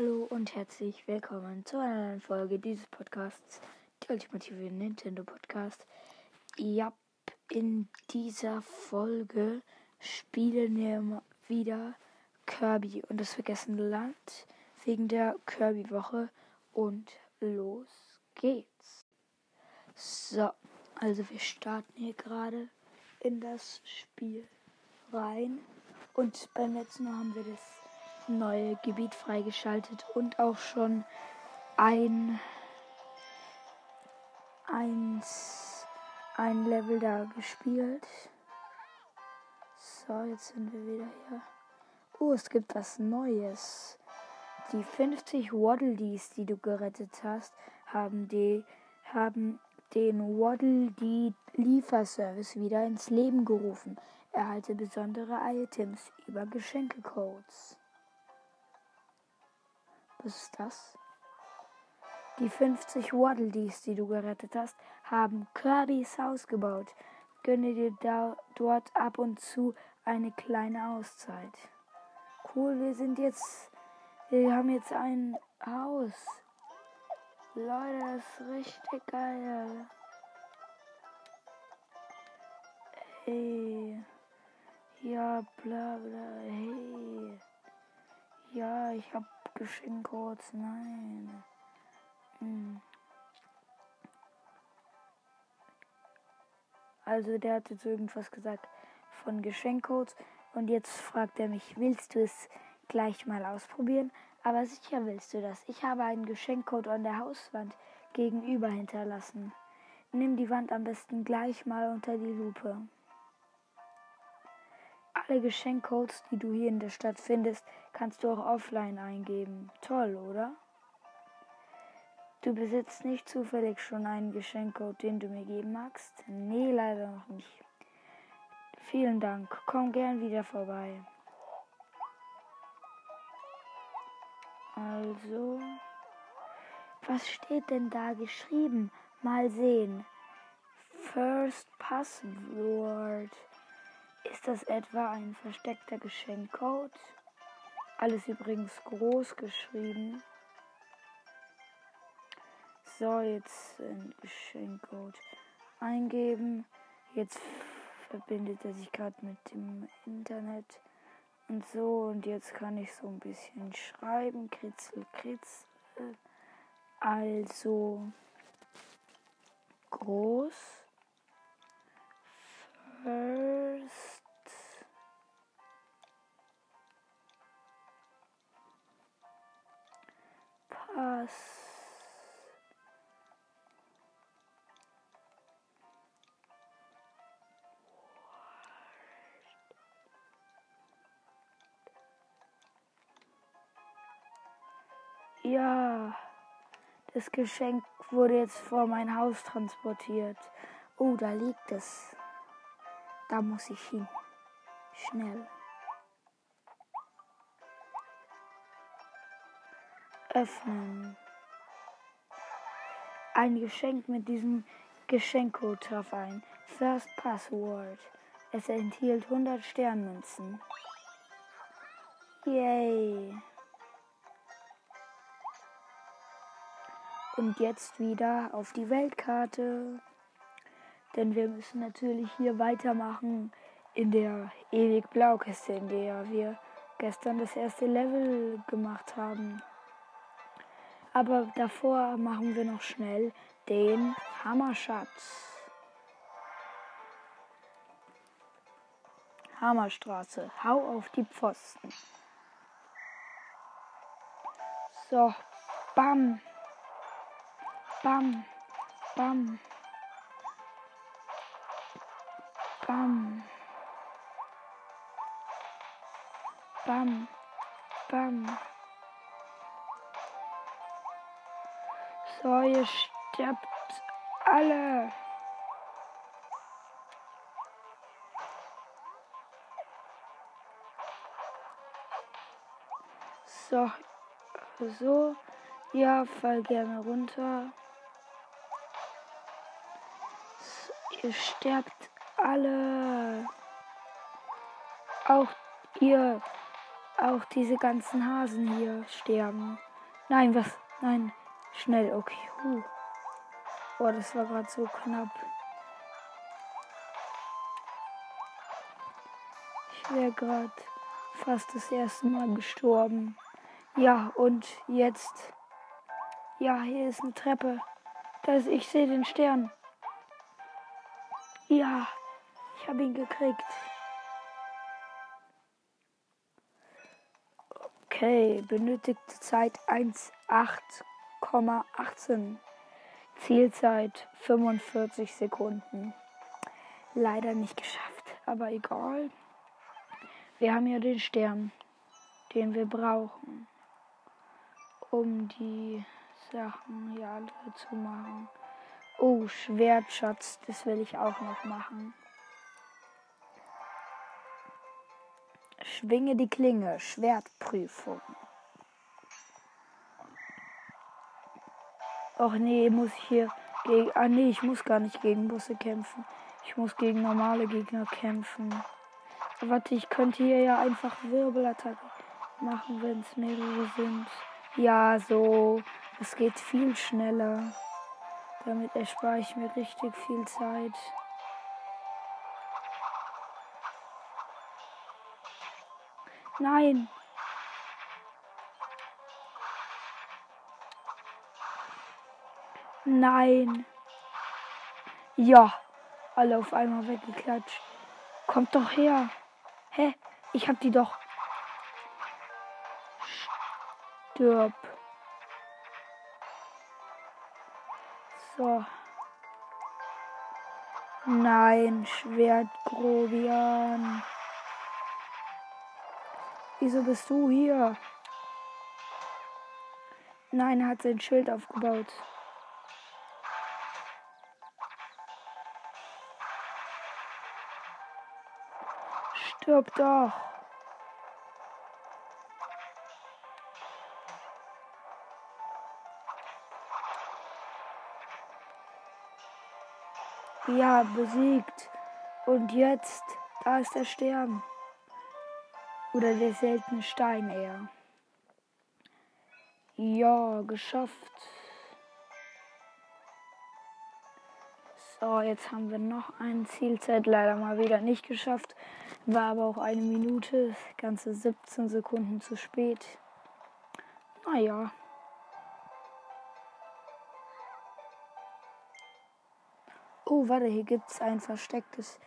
Hallo und herzlich willkommen zu einer neuen Folge dieses Podcasts, der ultimative Nintendo Podcast. Ja, in dieser Folge spielen wir wieder Kirby und das vergessene Land wegen der Kirby-Woche und los geht's. So, also wir starten hier gerade in das Spiel rein und beim letzten Mal haben wir das neue Gebiet freigeschaltet und auch schon ein, eins, ein Level da gespielt. So, jetzt sind wir wieder hier. Oh, es gibt was Neues. Die 50 Waddle Dees, die du gerettet hast, haben, die, haben den Waddle Dee Lieferservice wieder ins Leben gerufen. Erhalte besondere Items über Geschenkecodes. Was ist das? Die 50 Waddle Dees, die du gerettet hast, haben Kirby's Haus gebaut. Gönne dir da, dort ab und zu eine kleine Auszeit. Cool, wir sind jetzt. Wir haben jetzt ein Haus. Leute, das ist richtig geil. Ey. Ja, bla bla. Hey. Ja, ich hab Geschenkcodes. Nein. Hm. Also der hat jetzt irgendwas gesagt von Geschenkcodes und jetzt fragt er mich, willst du es gleich mal ausprobieren? Aber sicher willst du das. Ich habe einen Geschenkcode an der Hauswand gegenüber hinterlassen. Nimm die Wand am besten gleich mal unter die Lupe. Alle Geschenkcodes, die du hier in der Stadt findest, kannst du auch offline eingeben. Toll, oder? Du besitzt nicht zufällig schon einen Geschenkcode, den du mir geben magst? Nee, leider noch nicht. Vielen Dank. Komm gern wieder vorbei. Also, was steht denn da geschrieben? Mal sehen. First Password. Ist das etwa ein versteckter Geschenkcode? Alles übrigens groß geschrieben. So, jetzt ein Geschenkcode eingeben. Jetzt verbindet er sich gerade mit dem Internet und so. Und jetzt kann ich so ein bisschen schreiben. Kritzel, kritzel. Also groß. First. Ja, das Geschenk wurde jetzt vor mein Haus transportiert. Oh, da liegt es. Da muss ich hin. Schnell. Öffnen. Ein Geschenk mit diesem Geschenkcode traf ein. First Password. Es enthielt 100 Sternmünzen. Yay. Und jetzt wieder auf die Weltkarte. Denn wir müssen natürlich hier weitermachen in der ewig Blaukiste, in der wir gestern das erste Level gemacht haben. Aber davor machen wir noch schnell den Hammerschatz. Hammerstraße. Hau auf die Pfosten. So, bam. Bam. Bam. Bam. Bam. Bam. So, ihr sterbt alle. So, so, ja, fall gerne runter. Ihr sterbt alle. Auch ihr auch diese ganzen Hasen hier sterben. Nein, was? Nein, schnell, okay. Huh. Boah, das war gerade so knapp. Ich wäre gerade fast das erste Mal gestorben. Ja, und jetzt. Ja, hier ist eine Treppe. Das, ich sehe den Stern. Ja, ich habe ihn gekriegt. Okay, benötigte Zeit 1,8,18. Zielzeit 45 Sekunden. Leider nicht geschafft, aber egal. Wir haben ja den Stern, den wir brauchen, um die Sachen hier alle zu machen. Oh, Schwertschatz, das will ich auch noch machen. Schwinge die Klinge, Schwertprüfung. Ach nee, muss ich hier gegen. Ah nee, ich muss gar nicht gegen Busse kämpfen. Ich muss gegen normale Gegner kämpfen. Warte, ich könnte hier ja einfach Wirbelattacke machen, wenn es mehrere sind. Ja, so. Es geht viel schneller. Damit erspare ich mir richtig viel Zeit. Nein. Nein. Ja. Alle auf einmal weggeklatscht. Kommt doch her. Hä? Ich hab die doch. Stirb. So. Nein, Schwert Grobian. Wieso bist du hier? Nein, er hat sein Schild aufgebaut. Stirb doch. Ja, besiegt. Und jetzt, da ist der Stern. Oder der seltene Stein eher. Ja, geschafft. So, jetzt haben wir noch eine Zielzeit leider mal wieder nicht geschafft. War aber auch eine Minute, ganze 17 Sekunden zu spät. Naja. Oh, warte, hier gibt es ein verstecktes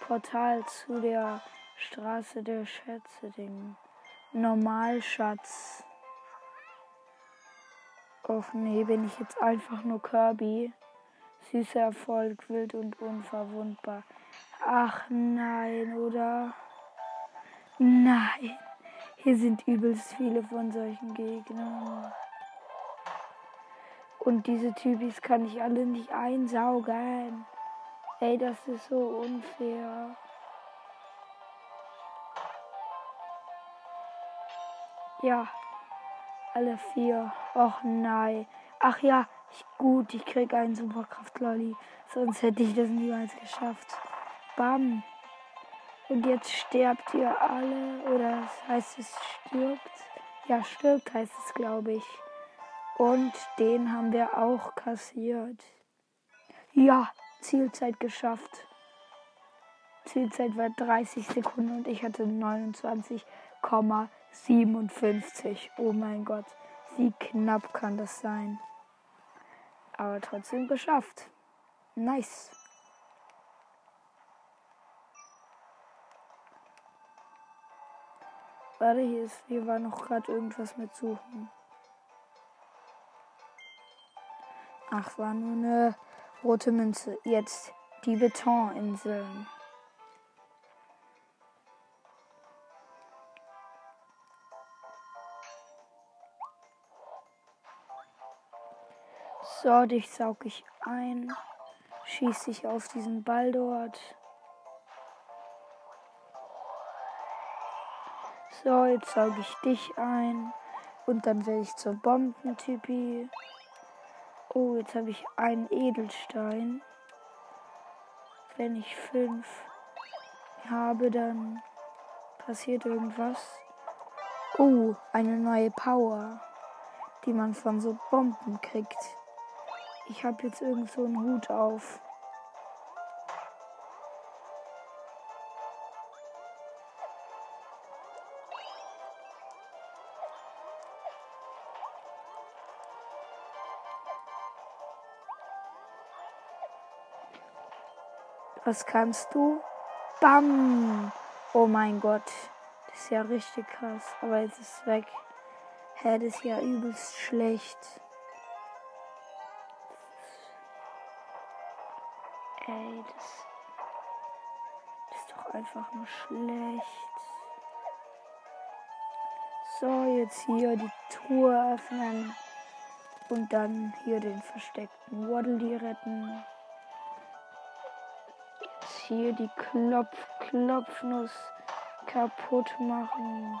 Portal zu der Straße der Schätze, den Normalschatz. Och nee, bin ich jetzt einfach nur Kirby. Süßer Erfolg, wild und unverwundbar. Ach nein, oder? Nein. Hier sind übelst viele von solchen Gegnern. Und diese Typis kann ich alle nicht einsaugen. Ey, das ist so unfair. Ja, alle vier. Och nein. Ach ja, ich, gut, ich krieg einen Superkraft-Lolli. Sonst hätte ich das niemals geschafft. Bam. Und jetzt sterbt ihr alle. Oder heißt es stirbt. Ja, stirbt heißt es, glaube ich. Und den haben wir auch kassiert. Ja, Zielzeit geschafft. Zielzeit war 30 Sekunden und ich hatte 29,57. Oh mein Gott, wie knapp kann das sein? Aber trotzdem geschafft. Nice. Warte, hier ist, hier war noch gerade irgendwas mit suchen. Ach, war nur eine rote Münze. Jetzt die Betoninseln. So, dich saug ich ein. Schieße ich auf diesen Ball dort. So, jetzt sauge ich dich ein. Und dann werde ich zur Bombentypi. Oh, jetzt habe ich einen Edelstein. Wenn ich fünf habe, dann passiert irgendwas. Oh, eine neue Power, die man von so Bomben kriegt. Ich habe jetzt irgend so einen Hut auf. Was kannst du? Bam! Oh mein Gott. Das ist ja richtig krass. Aber jetzt ist es weg. Hä, das ist ja übelst schlecht. Ey, das, das ist doch einfach nur schlecht. So, jetzt hier die Tour öffnen. Und dann hier den versteckten Waddle retten hier die Klopf Klopfnuss kaputt machen.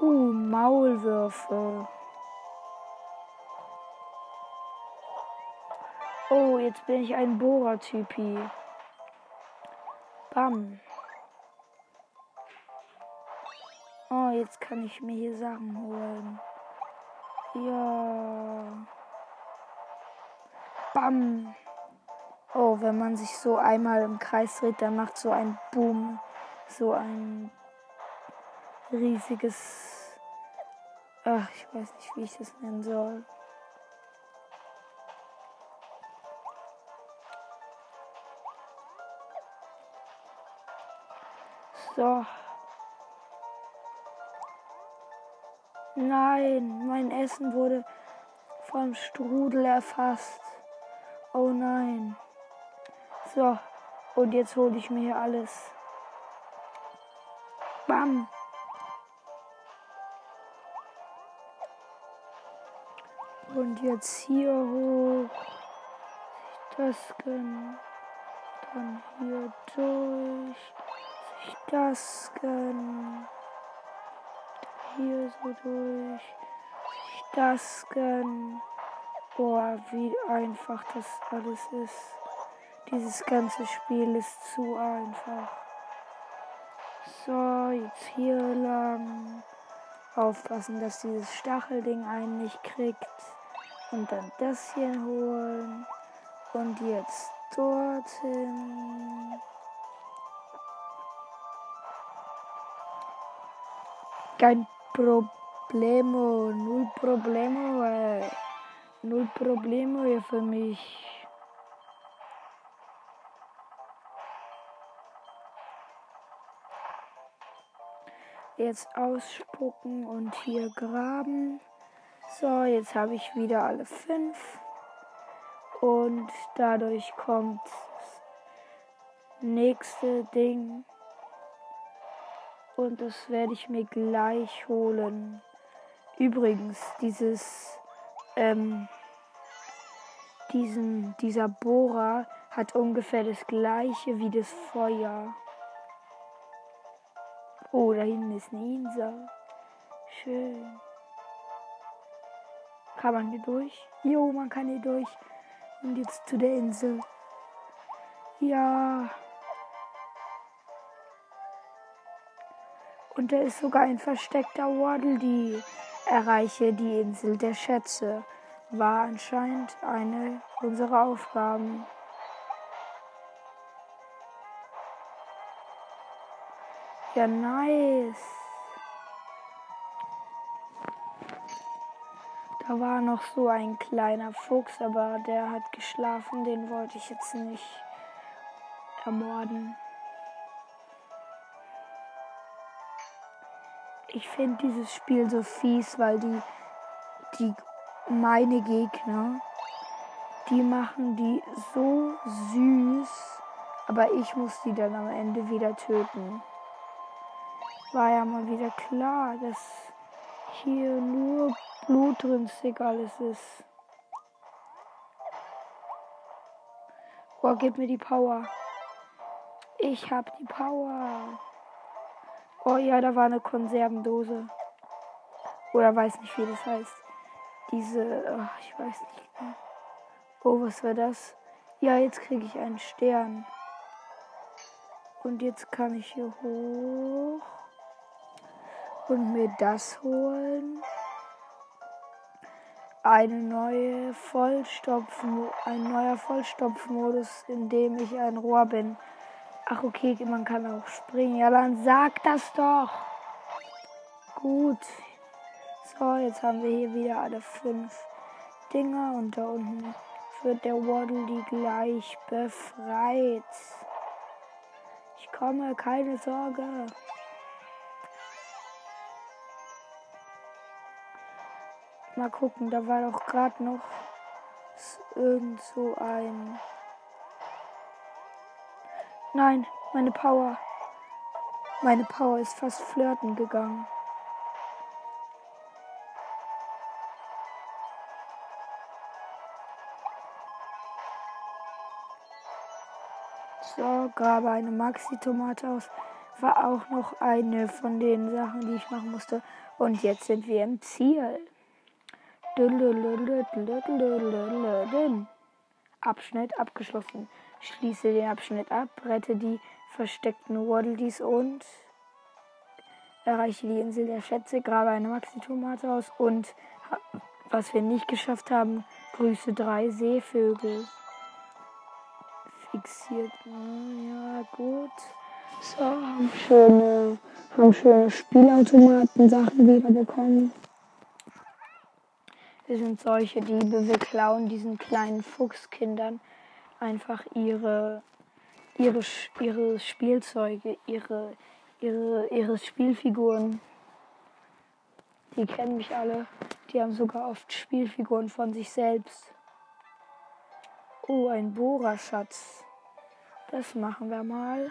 Uh, Maulwürfe. Oh, jetzt bin ich ein Bohrer-Typi. Bam. Oh, jetzt kann ich mir hier Sachen holen. Ja. Bam. Oh, wenn man sich so einmal im Kreis dreht, dann macht so ein Boom, so ein riesiges. Ach, ich weiß nicht, wie ich das nennen soll. So. Nein, mein Essen wurde vom Strudel erfasst. Oh nein. So, und jetzt hole ich mir hier alles. Bam. Und jetzt hier hoch. Das gönnen. Dann hier durch. Sich das gönnen. Hier so durch. Sich das gönnen. Boah, wie einfach das alles ist. Dieses ganze Spiel ist zu einfach. So, jetzt hier lang. Aufpassen, dass dieses Stachelding einen nicht kriegt. Und dann das hier holen. Und jetzt dorthin. Kein Problemo, null Problemo, ey. Null Problemo hier für mich. Jetzt ausspucken und hier graben. So, jetzt habe ich wieder alle fünf. Und dadurch kommt das nächste Ding. Und das werde ich mir gleich holen. Übrigens, dieses, ähm, diesen, dieser Bohrer hat ungefähr das gleiche wie das Feuer. Oh, da hinten ist eine Insel. Schön. Kann man hier durch? Jo, man kann hier durch. Und jetzt zu der Insel. Ja. Und da ist sogar ein versteckter Waddle, die erreiche die Insel der Schätze. War anscheinend eine unserer Aufgaben. Ja, nice. Da war noch so ein kleiner Fuchs, aber der hat geschlafen. Den wollte ich jetzt nicht ermorden. Ich finde dieses Spiel so fies, weil die, die meine Gegner, die machen die so süß, aber ich muss die dann am Ende wieder töten war ja mal wieder klar, dass hier nur blutrünstig alles ist. Oh, gib mir die Power. Ich hab die Power. Oh ja, da war eine Konservendose. Oder weiß nicht, wie das heißt. Diese, oh, ich weiß nicht mehr. Oh, was war das? Ja, jetzt kriege ich einen Stern. Und jetzt kann ich hier hoch und mir das holen. Eine neue Vollstopfen, ein neuer Vollstopfmodus, in dem ich ein Rohr bin. Ach okay, man kann auch springen. Ja, dann sag das doch. Gut. So, jetzt haben wir hier wieder alle fünf Dinger und da unten wird der Waddle gleich befreit. Ich komme, keine Sorge. Mal gucken, da war doch gerade noch irgend so ein. Nein, meine Power. Meine Power ist fast flirten gegangen. So, grabe eine Maxi-Tomate aus. War auch noch eine von den Sachen, die ich machen musste. Und jetzt sind wir im Ziel. Abschnitt abgeschlossen. Schließe den Abschnitt ab, rette die versteckten Waddledees und erreiche die Insel der Schätze, grabe eine Maxi-Tomate aus und, was wir nicht geschafft haben, grüße drei Seevögel fixiert. Ja, gut. So, haben schöne, haben schöne Spielautomaten-Sachen wieder bekommen. Wir sind solche Diebe. Wir klauen diesen kleinen Fuchskindern einfach ihre, ihre, ihre Spielzeuge, ihre, ihre, ihre Spielfiguren. Die kennen mich alle. Die haben sogar oft Spielfiguren von sich selbst. Oh, ein Bohrerschatz. Das machen wir mal.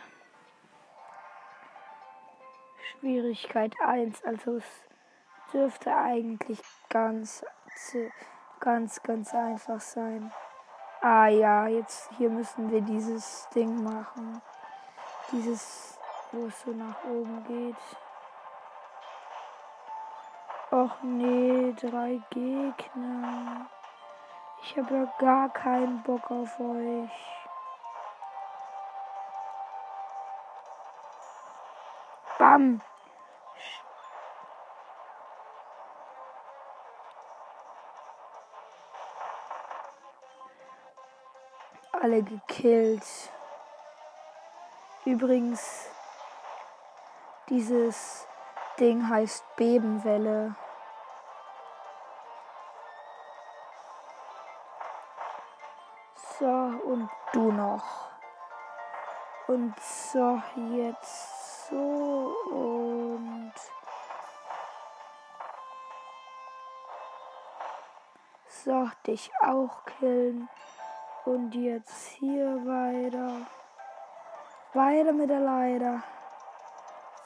Schwierigkeit 1. Also es dürfte eigentlich ganz, ganz, ganz einfach sein. Ah ja, jetzt hier müssen wir dieses Ding machen. Dieses, wo es so nach oben geht. Och nee, drei Gegner. Ich habe ja gar keinen Bock auf euch. Bam. Alle gekillt. Übrigens, dieses Ding heißt Bebenwelle. So, und du noch. Und so, jetzt so und so, dich auch killen. Und jetzt hier weiter. Weiter mit der Leiter.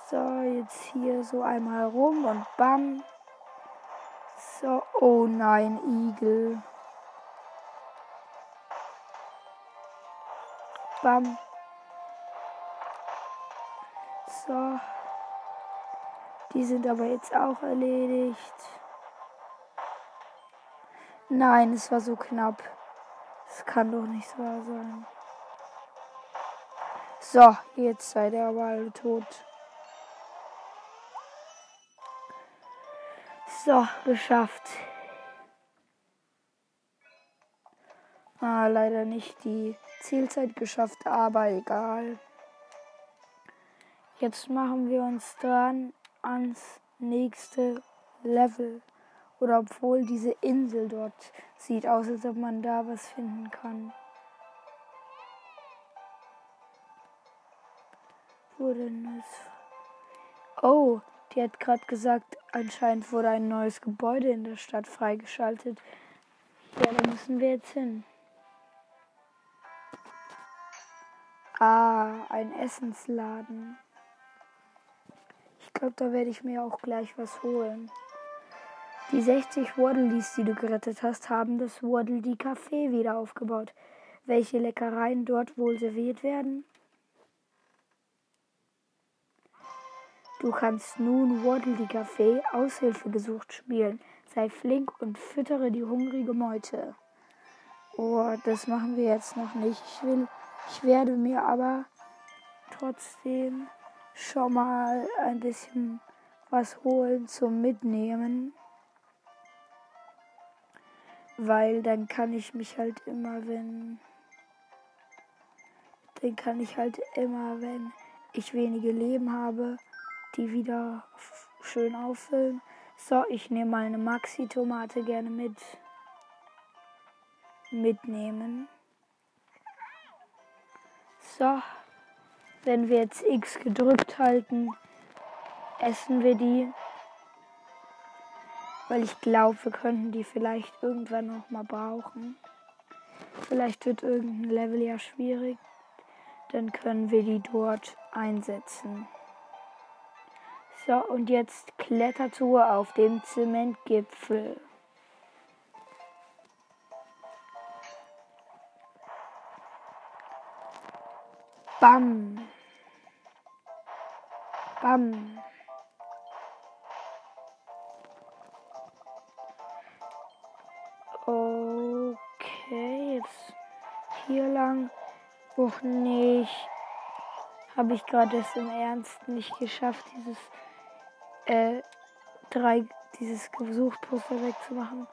So, jetzt hier so einmal rum und bam. So, oh nein, Igel. Bam. So. Die sind aber jetzt auch erledigt. Nein, es war so knapp. Es kann doch nicht wahr sein. So, jetzt seid ihr aber alle tot. So, geschafft. Ah, leider nicht die Zielzeit geschafft, aber egal. Jetzt machen wir uns dran ans nächste Level. Oder obwohl diese Insel dort sieht aus, als ob man da was finden kann. Denn ist. Oh, die hat gerade gesagt, anscheinend wurde ein neues Gebäude in der Stadt freigeschaltet. Ja, da müssen wir jetzt hin. Ah, ein Essensladen. Ich glaube, da werde ich mir auch gleich was holen. Die 60 Waddledees, die du gerettet hast, haben das Waddledee Café wieder aufgebaut. Welche Leckereien dort wohl serviert werden? Du kannst nun Waddledee Café Aushilfe gesucht spielen. Sei flink und füttere die hungrige Meute. Oh, das machen wir jetzt noch nicht. Ich will ich werde mir aber trotzdem schon mal ein bisschen was holen zum Mitnehmen. Weil dann kann ich mich halt immer, wenn. Dann kann ich halt immer, wenn ich wenige Leben habe, die wieder schön auffüllen. So, ich nehme mal eine Maxi-Tomate gerne mit. Mitnehmen. So, wenn wir jetzt X gedrückt halten, essen wir die. Weil ich glaube, wir könnten die vielleicht irgendwann noch mal brauchen. Vielleicht wird irgendein Level ja schwierig. Dann können wir die dort einsetzen. So, und jetzt Klettertour auf dem Zementgipfel. Bam. Bam. Habe ich gerade es im Ernst nicht geschafft, dieses äh, drei, dieses Gesuchtposter wegzumachen.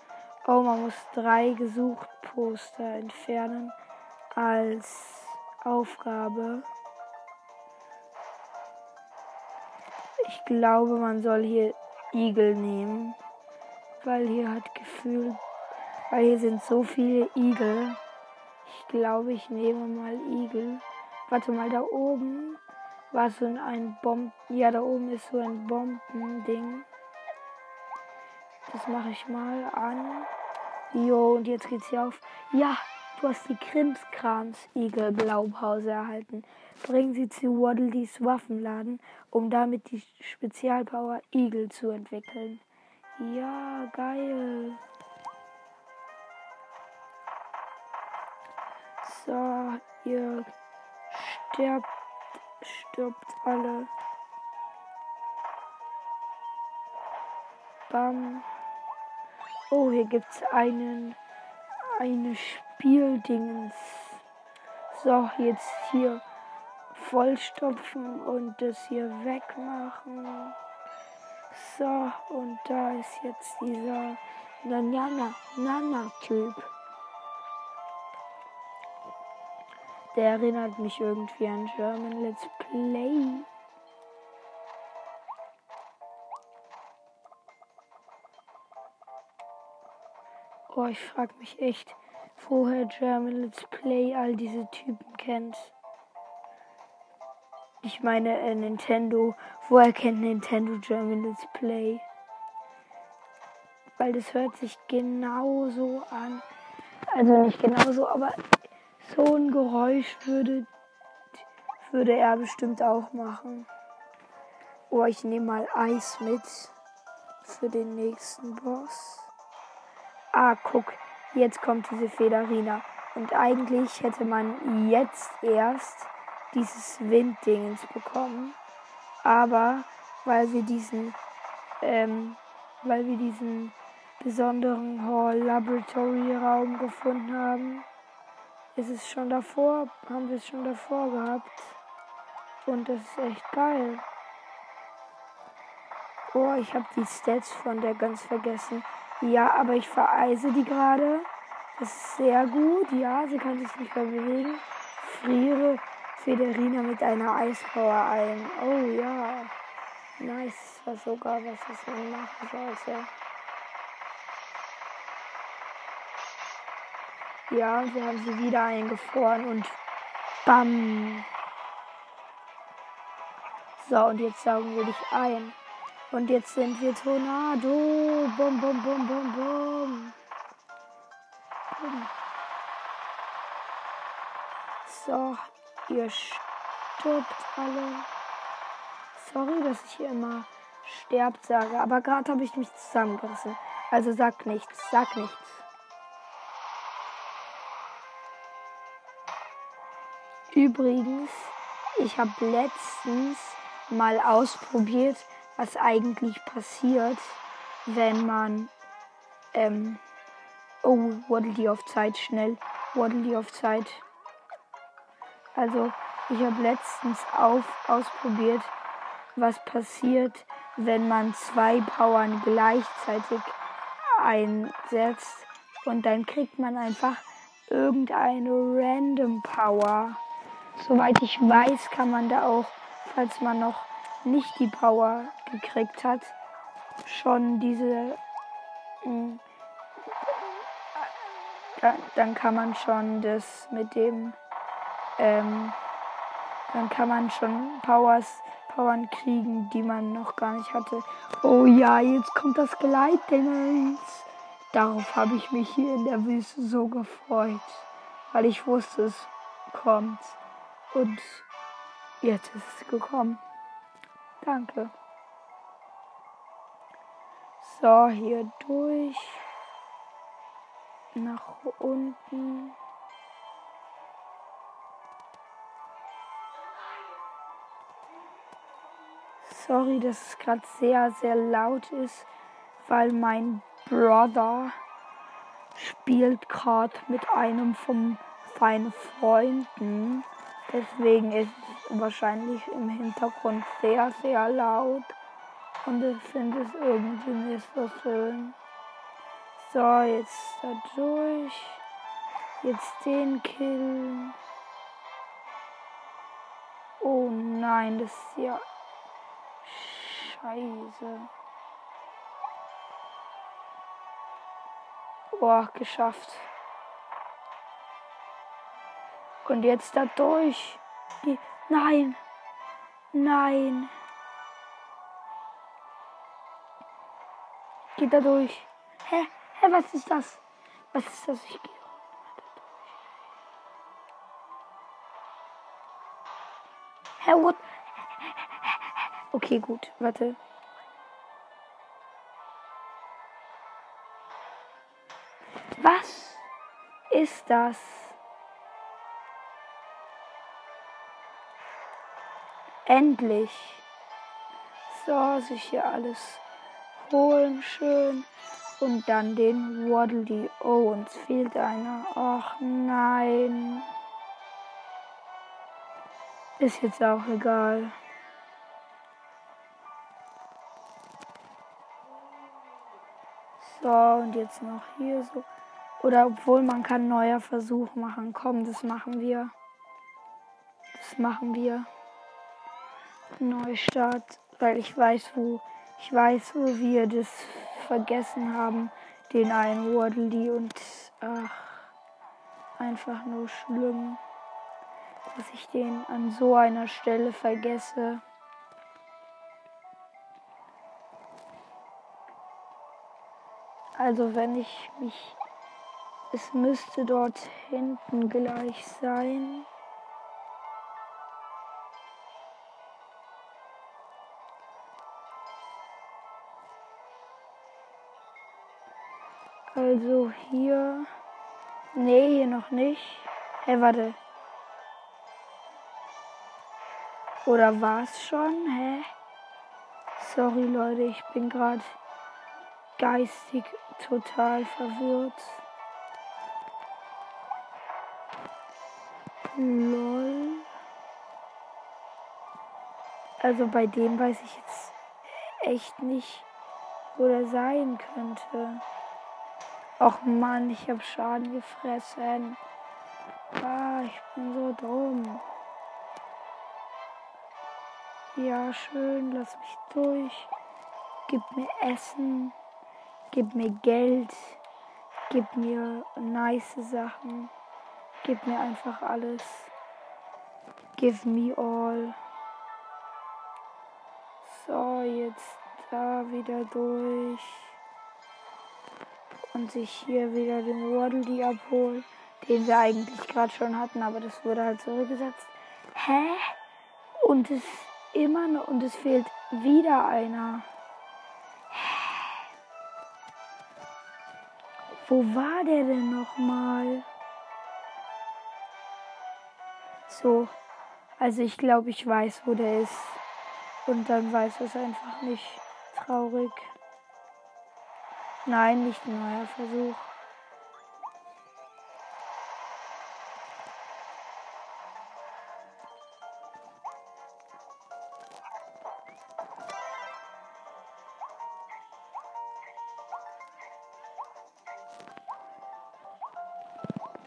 Oh, man muss drei Gesuchtposter entfernen als Aufgabe. Ich glaube, man soll hier Igel nehmen, weil hier hat Gefühl, weil hier sind so viele Igel. Ich glaube, ich nehme mal Igel. Warte mal, da oben war so ein Bomben. Ja, da oben ist so ein Bombending. Das mache ich mal an. Jo, und jetzt geht's hier auf. Ja, du hast die Krimskrams Igel Blaupause erhalten. Bring sie zu Waddledees Waffenladen, um damit die Spezialpower Igel zu entwickeln. Ja, geil. So, ihr sterbt stirbt alle. Bam. Oh, hier gibt's einen eine Spieldingens. So, jetzt hier vollstopfen und das hier wegmachen. So, und da ist jetzt dieser Nana, Nana Typ. Der erinnert mich irgendwie an German Let's Play. Oh, ich frage mich echt, woher German Let's Play all diese Typen kennt. Ich meine äh, Nintendo. Woher kennt Nintendo German Let's Play? Weil das hört sich genauso an. Also nicht genauso, aber so ein Geräusch würde, würde er bestimmt auch machen. Oh, ich nehme mal Eis mit für den nächsten Boss. Ah, guck, jetzt kommt diese Federina. Und eigentlich hätte man jetzt erst dieses Winddingens bekommen. Aber weil wir diesen, ähm, weil wir diesen besonderen Hall Laboratory Raum gefunden haben, ist es schon davor, haben wir es schon davor gehabt. Und das ist echt geil. Oh, ich habe die Stats von der ganz vergessen. Ja, aber ich vereise die gerade. Das ist sehr gut. Ja, sie kann sich nicht mehr bewegen. Friere Federina mit einer Eispower ein. Oh ja. Nice. War sogar was, was man machen sollte. Ja, und wir haben sie wieder eingefroren und bam. So, und jetzt saugen wir dich ein. Und jetzt sind wir Tornado. Bum, bum, bum, bum. bum. So, ihr stirbt alle. Sorry, dass ich hier immer sterbt sage, aber gerade habe ich mich zusammengerissen. Also sag nichts, sag nichts. Übrigens, ich habe letztens mal ausprobiert, was eigentlich passiert, wenn man. Ähm, oh, waddle die auf Zeit schnell. Waddle die auf Zeit. Also, Ich habe letztens auf, ausprobiert, was passiert, wenn man zwei Powern gleichzeitig einsetzt und dann kriegt man einfach irgendeine Random Power. Soweit ich weiß, kann man da auch, falls man noch nicht die Power gekriegt hat, schon diese. Hm, dann kann man schon das mit dem. Ähm, dann kann man schon Powers, Powern kriegen, die man noch gar nicht hatte. Oh ja, jetzt kommt das Gleitdingens. Darauf habe ich mich hier in der Wüste so gefreut, weil ich wusste, es kommt. Und jetzt ist es gekommen. Danke. So, hier durch. Nach unten. Sorry, dass es gerade sehr, sehr laut ist, weil mein Brother spielt gerade mit einem von seinen Freunden. Deswegen ist es wahrscheinlich im Hintergrund sehr, sehr laut. Und ich finde es irgendwie nicht so schön. So, jetzt da durch. Jetzt den killen. Oh nein, das ist ja scheiße. Boah, geschafft. Und jetzt da durch. Die, nein. Nein. Geht da durch. Hä? Hä, was ist das? Was ist das? Ich gehe Hä, what? Okay, gut. Warte. Was ist das? Endlich. So, sich hier alles holen schön. Und dann den Waddle Oh, uns fehlt einer. Ach nein. Ist jetzt auch egal. So, und jetzt noch hier so. Oder obwohl man kann neuer Versuch machen. Komm, das machen wir. Das machen wir. Neustart, weil ich weiß, wo ich weiß, wo wir das vergessen haben, den einen Waddle und ach, einfach nur schlimm, dass ich den an so einer Stelle vergesse. Also wenn ich mich es müsste dort hinten gleich sein. Also hier. Nee, hier noch nicht. Hä, hey, warte. Oder war es schon? Hä? Sorry Leute, ich bin gerade geistig total verwirrt. Lol. Also bei dem weiß ich jetzt echt nicht, wo der sein könnte. Och Mann, ich hab Schaden gefressen. Ah, ich bin so dumm. Ja, schön, lass mich durch. Gib mir Essen. Gib mir Geld. Gib mir nice Sachen. Gib mir einfach alles. Give me all. So, jetzt da wieder durch. Und sich hier wieder den Waddle abholen, den wir eigentlich gerade schon hatten, aber das wurde halt zurückgesetzt. Hä? Und es immer noch, und es fehlt wieder einer. Wo war der denn nochmal? So. Also ich glaube, ich weiß, wo der ist. Und dann weiß es einfach nicht. Traurig. Nein, nicht ein neuer Versuch.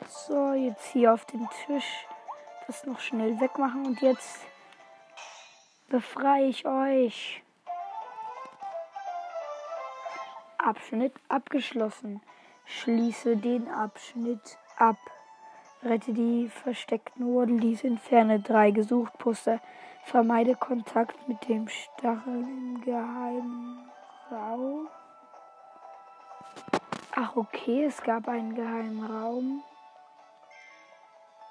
So, jetzt hier auf den Tisch das noch schnell wegmachen und jetzt befreie ich euch. Abschnitt abgeschlossen. Schließe den Abschnitt ab. Rette die versteckten Waddleys in Ferne 3 gesucht. Poster. Vermeide Kontakt mit dem Stachel im geheimen Raum. Ach, okay, es gab einen geheimen Raum.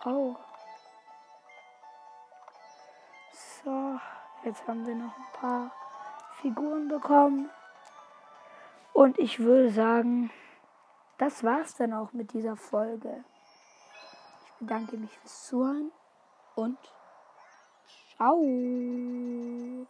Oh. So, jetzt haben wir noch ein paar Figuren bekommen. Und ich würde sagen, das war's dann auch mit dieser Folge. Ich bedanke mich fürs Zuhören und ciao.